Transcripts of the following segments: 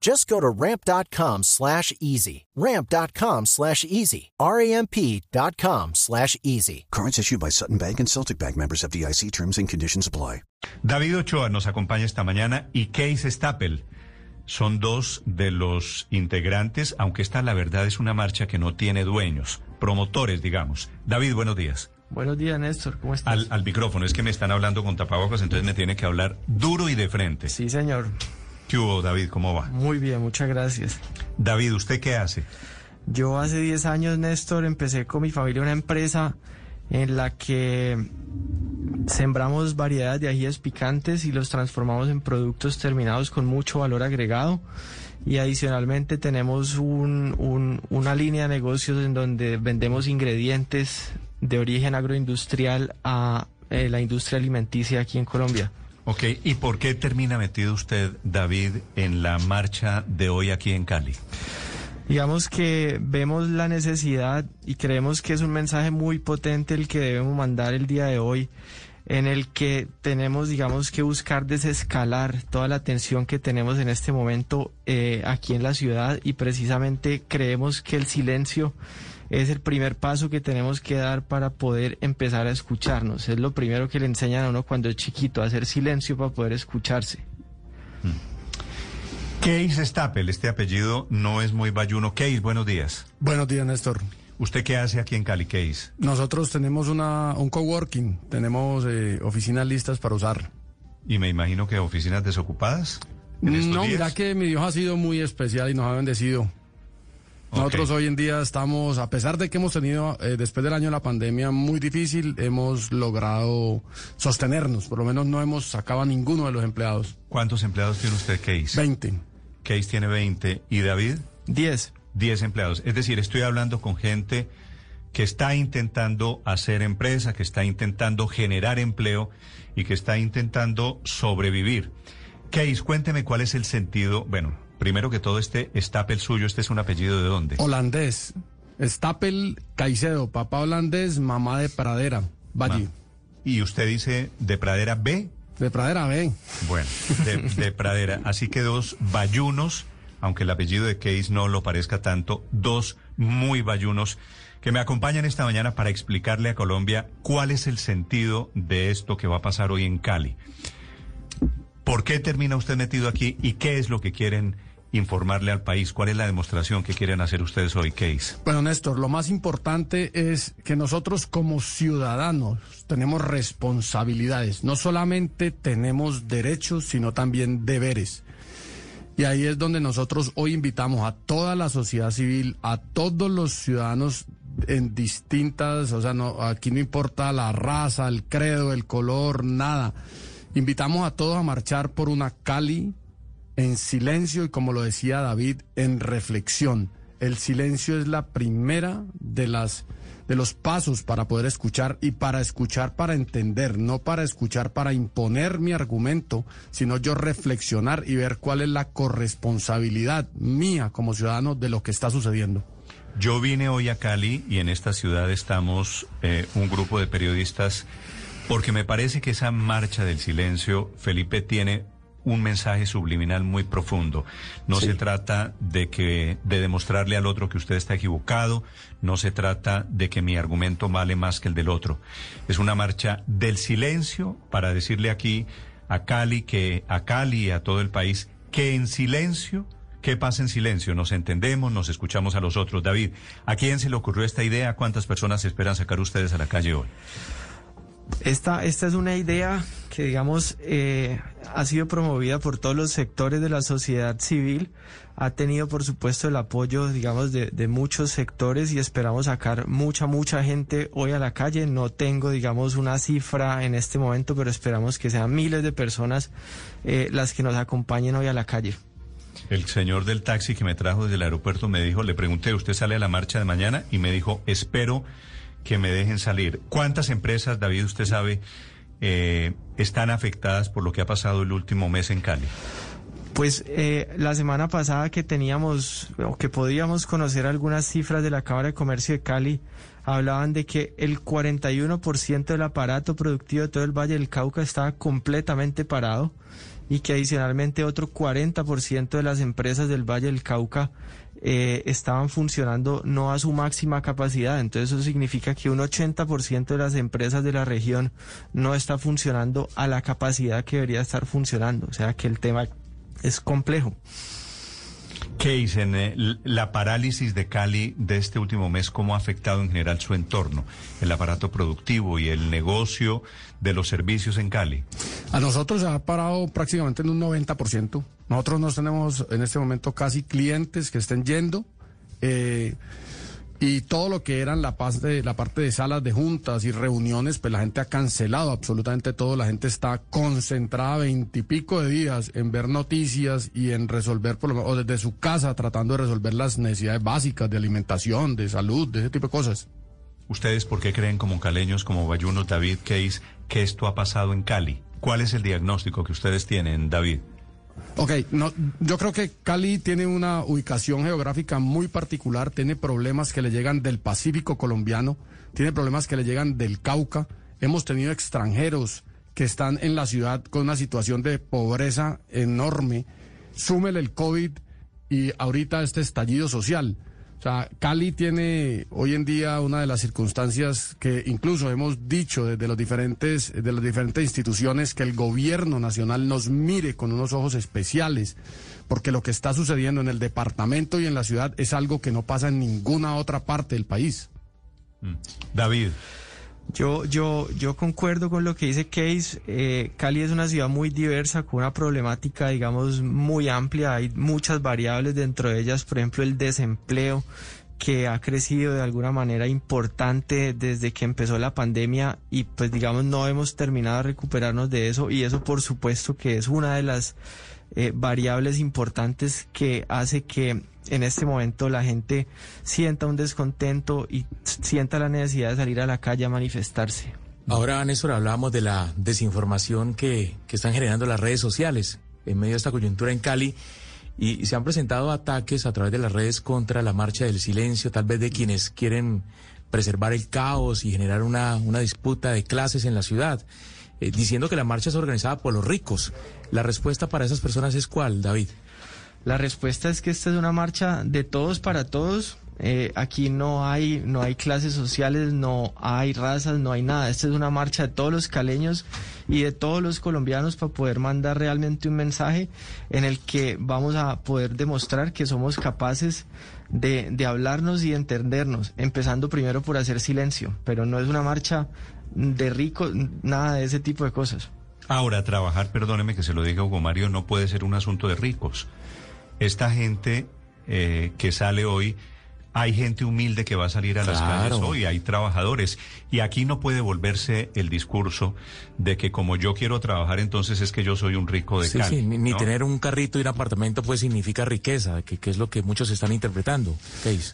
Just go to ramp.com slash easy. Ramp.com slash easy. R-A-M-P.com slash easy. Cards issued by Sutton Bank and Celtic Bank members of DIC terms and conditions apply. David Ochoa nos acompaña esta mañana y Case Staple son dos de los integrantes, aunque esta la verdad es una marcha que no tiene dueños, promotores, digamos. David, buenos días. Buenos días, Néstor. ¿Cómo estás? Al, al micrófono, es que me están hablando con tapabocas, entonces me tiene que hablar duro y de frente. Sí, señor. ¿Qué hubo, David? ¿Cómo va? Muy bien, muchas gracias. David, ¿usted qué hace? Yo hace 10 años, Néstor, empecé con mi familia una empresa en la que sembramos variedades de ajíes picantes y los transformamos en productos terminados con mucho valor agregado. Y adicionalmente tenemos un, un, una línea de negocios en donde vendemos ingredientes de origen agroindustrial a eh, la industria alimenticia aquí en Colombia. Ok, ¿y por qué termina metido usted, David, en la marcha de hoy aquí en Cali? Digamos que vemos la necesidad y creemos que es un mensaje muy potente el que debemos mandar el día de hoy, en el que tenemos, digamos, que buscar desescalar toda la tensión que tenemos en este momento eh, aquí en la ciudad y precisamente creemos que el silencio es el primer paso que tenemos que dar para poder empezar a escucharnos. Es lo primero que le enseñan a uno cuando es chiquito, hacer silencio para poder escucharse. Case Staple, este apellido no es muy bayuno. Case, buenos días. Buenos días, Néstor. ¿Usted qué hace aquí en Cali, Case? Nosotros tenemos una, un coworking, tenemos eh, oficinas listas para usar. Y me imagino que oficinas desocupadas. en estos No, días? mira que mi Dios ha sido muy especial y nos ha bendecido. Nosotros hoy en día estamos, a pesar de que hemos tenido, eh, después del año de la pandemia, muy difícil, hemos logrado sostenernos. Por lo menos no hemos sacado a ninguno de los empleados. ¿Cuántos empleados tiene usted, Case? 20. Case tiene 20. ¿Y David? 10. 10 empleados. Es decir, estoy hablando con gente que está intentando hacer empresa, que está intentando generar empleo y que está intentando sobrevivir. Case, cuénteme cuál es el sentido. Bueno, primero que todo, este Stapel suyo, este es un apellido de dónde? Holandés. Stapel Caicedo, papá holandés, mamá de Pradera, Valle. Y usted dice de Pradera B. De Pradera, ven. Bueno, de, de Pradera. Así que dos bayunos, aunque el apellido de Case no lo parezca tanto, dos muy bayunos que me acompañan esta mañana para explicarle a Colombia cuál es el sentido de esto que va a pasar hoy en Cali. ¿Por qué termina usted metido aquí y qué es lo que quieren informarle al país? ¿Cuál es la demostración que quieren hacer ustedes hoy, Case? Bueno, Néstor, lo más importante es que nosotros como ciudadanos tenemos responsabilidades. No solamente tenemos derechos, sino también deberes. Y ahí es donde nosotros hoy invitamos a toda la sociedad civil, a todos los ciudadanos en distintas, o sea, no, aquí no importa la raza, el credo, el color, nada. Invitamos a todos a marchar por una Cali en silencio y como lo decía David, en reflexión. El silencio es la primera de las de los pasos para poder escuchar y para escuchar para entender, no para escuchar para imponer mi argumento, sino yo reflexionar y ver cuál es la corresponsabilidad mía como ciudadano de lo que está sucediendo. Yo vine hoy a Cali y en esta ciudad estamos eh, un grupo de periodistas porque me parece que esa marcha del silencio, Felipe, tiene un mensaje subliminal muy profundo. No Sí. se trata de que de demostrarle al otro que usted está equivocado, no se trata de que mi argumento vale más que el del otro. Es una marcha del silencio para decirle aquí a Cali que a Cali y a todo el país que en silencio ¿Qué pasa en silencio? Nos entendemos, nos escuchamos a los otros. David, ¿a quién se le ocurrió esta idea? ¿Cuántas personas esperan sacar ustedes a la calle hoy? Esta, esta es una idea que, digamos, eh, ha sido promovida por todos los sectores de la sociedad civil. Ha tenido, por supuesto, el apoyo, digamos, de, muchos sectores y esperamos sacar mucha, mucha gente hoy a la calle. No tengo, digamos, una cifra en este momento, pero esperamos que sean miles de personas eh, las que nos acompañen hoy a la calle. El señor del taxi que me trajo desde el aeropuerto me dijo, le pregunté, ¿usted sale a la marcha de mañana? Y me dijo, espero que me dejen salir. ¿Cuántas empresas, David, usted sabe, eh, están afectadas por lo que ha pasado el último mes en Cali? Pues eh, la semana pasada que teníamos o que podíamos conocer algunas cifras de la Cámara de Comercio de Cali, hablaban de que el 41% del aparato productivo de todo el Valle del Cauca estaba completamente parado y que adicionalmente otro 40% de las empresas del Valle del Cauca eh, estaban funcionando no a su máxima capacidad. Entonces eso significa que un 80% de las empresas de la región no está funcionando a la capacidad que debería estar funcionando. O sea que el tema es complejo. ¿Qué dicen? Eh, la parálisis de Cali de este último mes, ¿cómo ha afectado en general su entorno, el aparato productivo y el negocio de los servicios en Cali? A nosotros se ha parado prácticamente en un 90%. Nosotros no tenemos en este momento casi clientes que estén yendo. Eh, y todo lo que eran la, parte, la parte de salas de juntas y reuniones, pues la gente ha cancelado absolutamente todo. La gente está concentrada veintipico de días en ver noticias y en resolver, por lo, o desde su casa, tratando de resolver las necesidades básicas de alimentación, de salud, de ese tipo de cosas. ¿Ustedes por qué creen como caleños, como Bayuno, David Case, que esto ha pasado en Cali? ¿Cuál es el diagnóstico que ustedes tienen, David? Ok, no, yo creo que Cali tiene una ubicación geográfica muy particular, tiene problemas que le llegan del Pacífico colombiano, tiene problemas que le llegan del Cauca. Hemos tenido extranjeros que están en la ciudad con una situación de pobreza enorme. Súmele el COVID y ahorita este estallido social. O sea, Cali tiene hoy en día una de las circunstancias que incluso hemos dicho desde los diferentes, de las diferentes instituciones que el gobierno nacional nos mire con unos ojos especiales, porque lo que está sucediendo en el departamento y en la ciudad es algo que no pasa en ninguna otra parte del país. Mm. David. Yo, yo, yo concuerdo con lo que dice Case. Eh, Cali es una ciudad muy diversa, con una problemática, digamos, muy amplia. Hay muchas variables dentro de ellas, por ejemplo, el desempleo que ha crecido de alguna manera importante desde que empezó la pandemia y pues digamos no hemos terminado de recuperarnos de eso y eso por supuesto que es una de las eh, variables importantes que hace que en este momento la gente sienta un descontento y sienta la necesidad de salir a la calle a manifestarse. Ahora, Néstor, hablábamos de la desinformación que, que están generando las redes sociales en medio de esta coyuntura en Cali y se han presentado ataques a través de las redes contra la marcha del silencio, tal vez de quienes quieren preservar el caos y generar una, una disputa de clases en la ciudad, eh, diciendo que la marcha es organizada por los ricos. La respuesta para esas personas es cuál, David? La respuesta es que esta es una marcha de todos para todos. Eh, aquí no hay, no hay clases sociales, no hay razas, no hay nada. Esta es una marcha de todos los caleños y de todos los colombianos para poder mandar realmente un mensaje en el que vamos a poder demostrar que somos capaces de, de hablarnos y de entendernos, empezando primero por hacer silencio, pero no es una marcha de ricos, nada de ese tipo de cosas. Ahora, trabajar, perdóneme que se lo diga Hugo Mario, no puede ser un asunto de ricos esta gente eh, que sale hoy, hay gente humilde que va a salir a las calles hoy, hay trabajadores. Y aquí no puede volverse el discurso de que como yo quiero trabajar, entonces es que yo soy un rico de sí, Sí, ni, tener un carrito y un apartamento pues significa riqueza, que, que es lo que muchos están interpretando.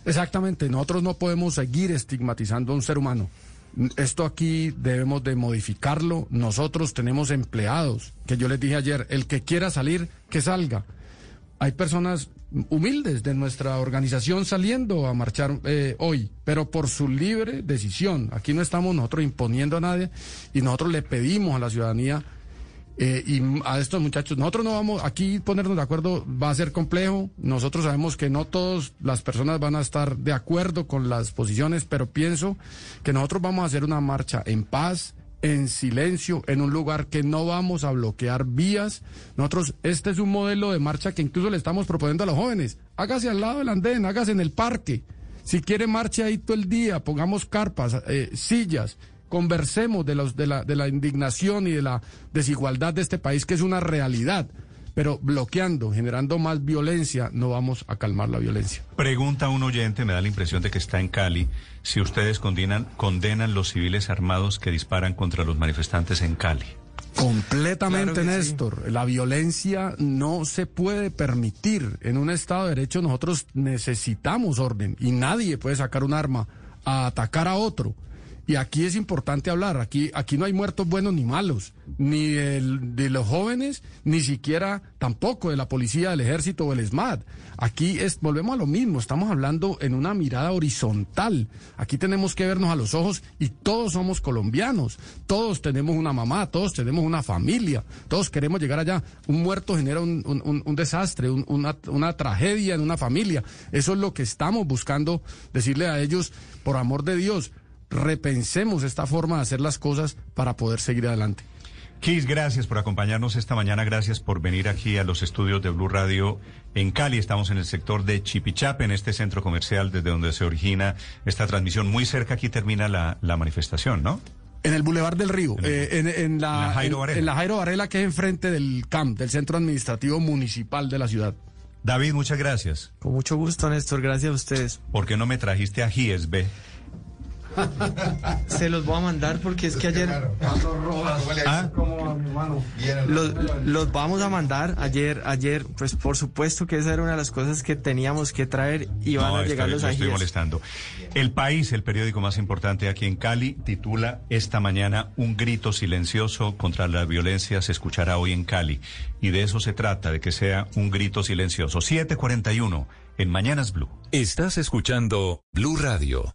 Exactamente, nosotros no podemos seguir estigmatizando a un ser humano. Esto aquí debemos de modificarlo. Nosotros tenemos empleados, que yo les dije ayer, el que quiera salir, que salga hay personas humildes de nuestra organización saliendo a marchar eh, hoy, pero por su libre decisión. Aquí no estamos nosotros imponiendo a nadie y nosotros le pedimos a la ciudadanía eh, y a estos muchachos, nosotros no vamos, aquí ponernos de acuerdo va a ser complejo, nosotros sabemos que no todas las personas van a estar de acuerdo con las posiciones, pero pienso que nosotros vamos a hacer una marcha en paz, en silencio, en un lugar que no vamos a bloquear vías. Nosotros, este es un modelo de marcha que incluso le estamos proponiendo a los jóvenes. Hágase al lado del andén, hágase en el parque. Si quiere marche ahí todo el día, pongamos carpas, eh, sillas, conversemos de, los, de, la, de la indignación y de la desigualdad de este país, que es una realidad. Pero bloqueando, generando más violencia, no vamos a calmar la violencia. Pregunta un oyente, me da la impresión de que está en Cali, si ustedes condenan, condenan los civiles armados que disparan contra los manifestantes en Cali. Completamente, Claro Néstor. La violencia no se puede permitir. En un Estado de Derecho nosotros necesitamos orden y nadie puede sacar un arma a atacar a otro. Y aquí es importante hablar, aquí, aquí no hay muertos buenos ni malos, ni del- de los jóvenes, ni siquiera tampoco de la policía, del ejército o el SMAT. Aquí es, volvemos a lo mismo, estamos hablando en una mirada horizontal. Aquí tenemos que vernos a los ojos y todos somos colombianos, todos tenemos una mamá, todos tenemos una familia, todos queremos llegar allá. Un muerto genera un, desastre, un- una, una tragedia en una familia. Eso es lo que estamos buscando decirle a ellos, por amor de Dios, repensemos esta forma de hacer las cosas para poder seguir adelante. Kiss, gracias por acompañarnos esta mañana, gracias por venir aquí a los estudios de Blue Radio en Cali. Estamos en el sector de Chipichape, en este centro comercial desde donde se origina esta transmisión. Muy cerca aquí termina la, la manifestación, ¿no? En el Boulevard del Río, En el- eh, en, en la, en la Jairo Varela. en la Jairo Varela, que es enfrente del CAMP, del Centro Administrativo Municipal de la ciudad. David, muchas gracias. Con mucho gusto, Néstor. Gracias a ustedes. ¿Por qué no me trajiste a GSB? Se los voy a mandar porque es que ayer ¿Ah? los, los vamos a mandar. Ayer, ayer, pues por supuesto que esa era una de las cosas que teníamos que traer y van No, a estoy- llegar los lo estoy molestando. El País, el periódico más importante aquí en Cali, titula esta mañana Un grito silencioso contra la violencia se escuchará hoy en Cali. Y de eso se trata, de que sea un grito silencioso. 741 en Mañanas Blue. Estás escuchando Blue Radio.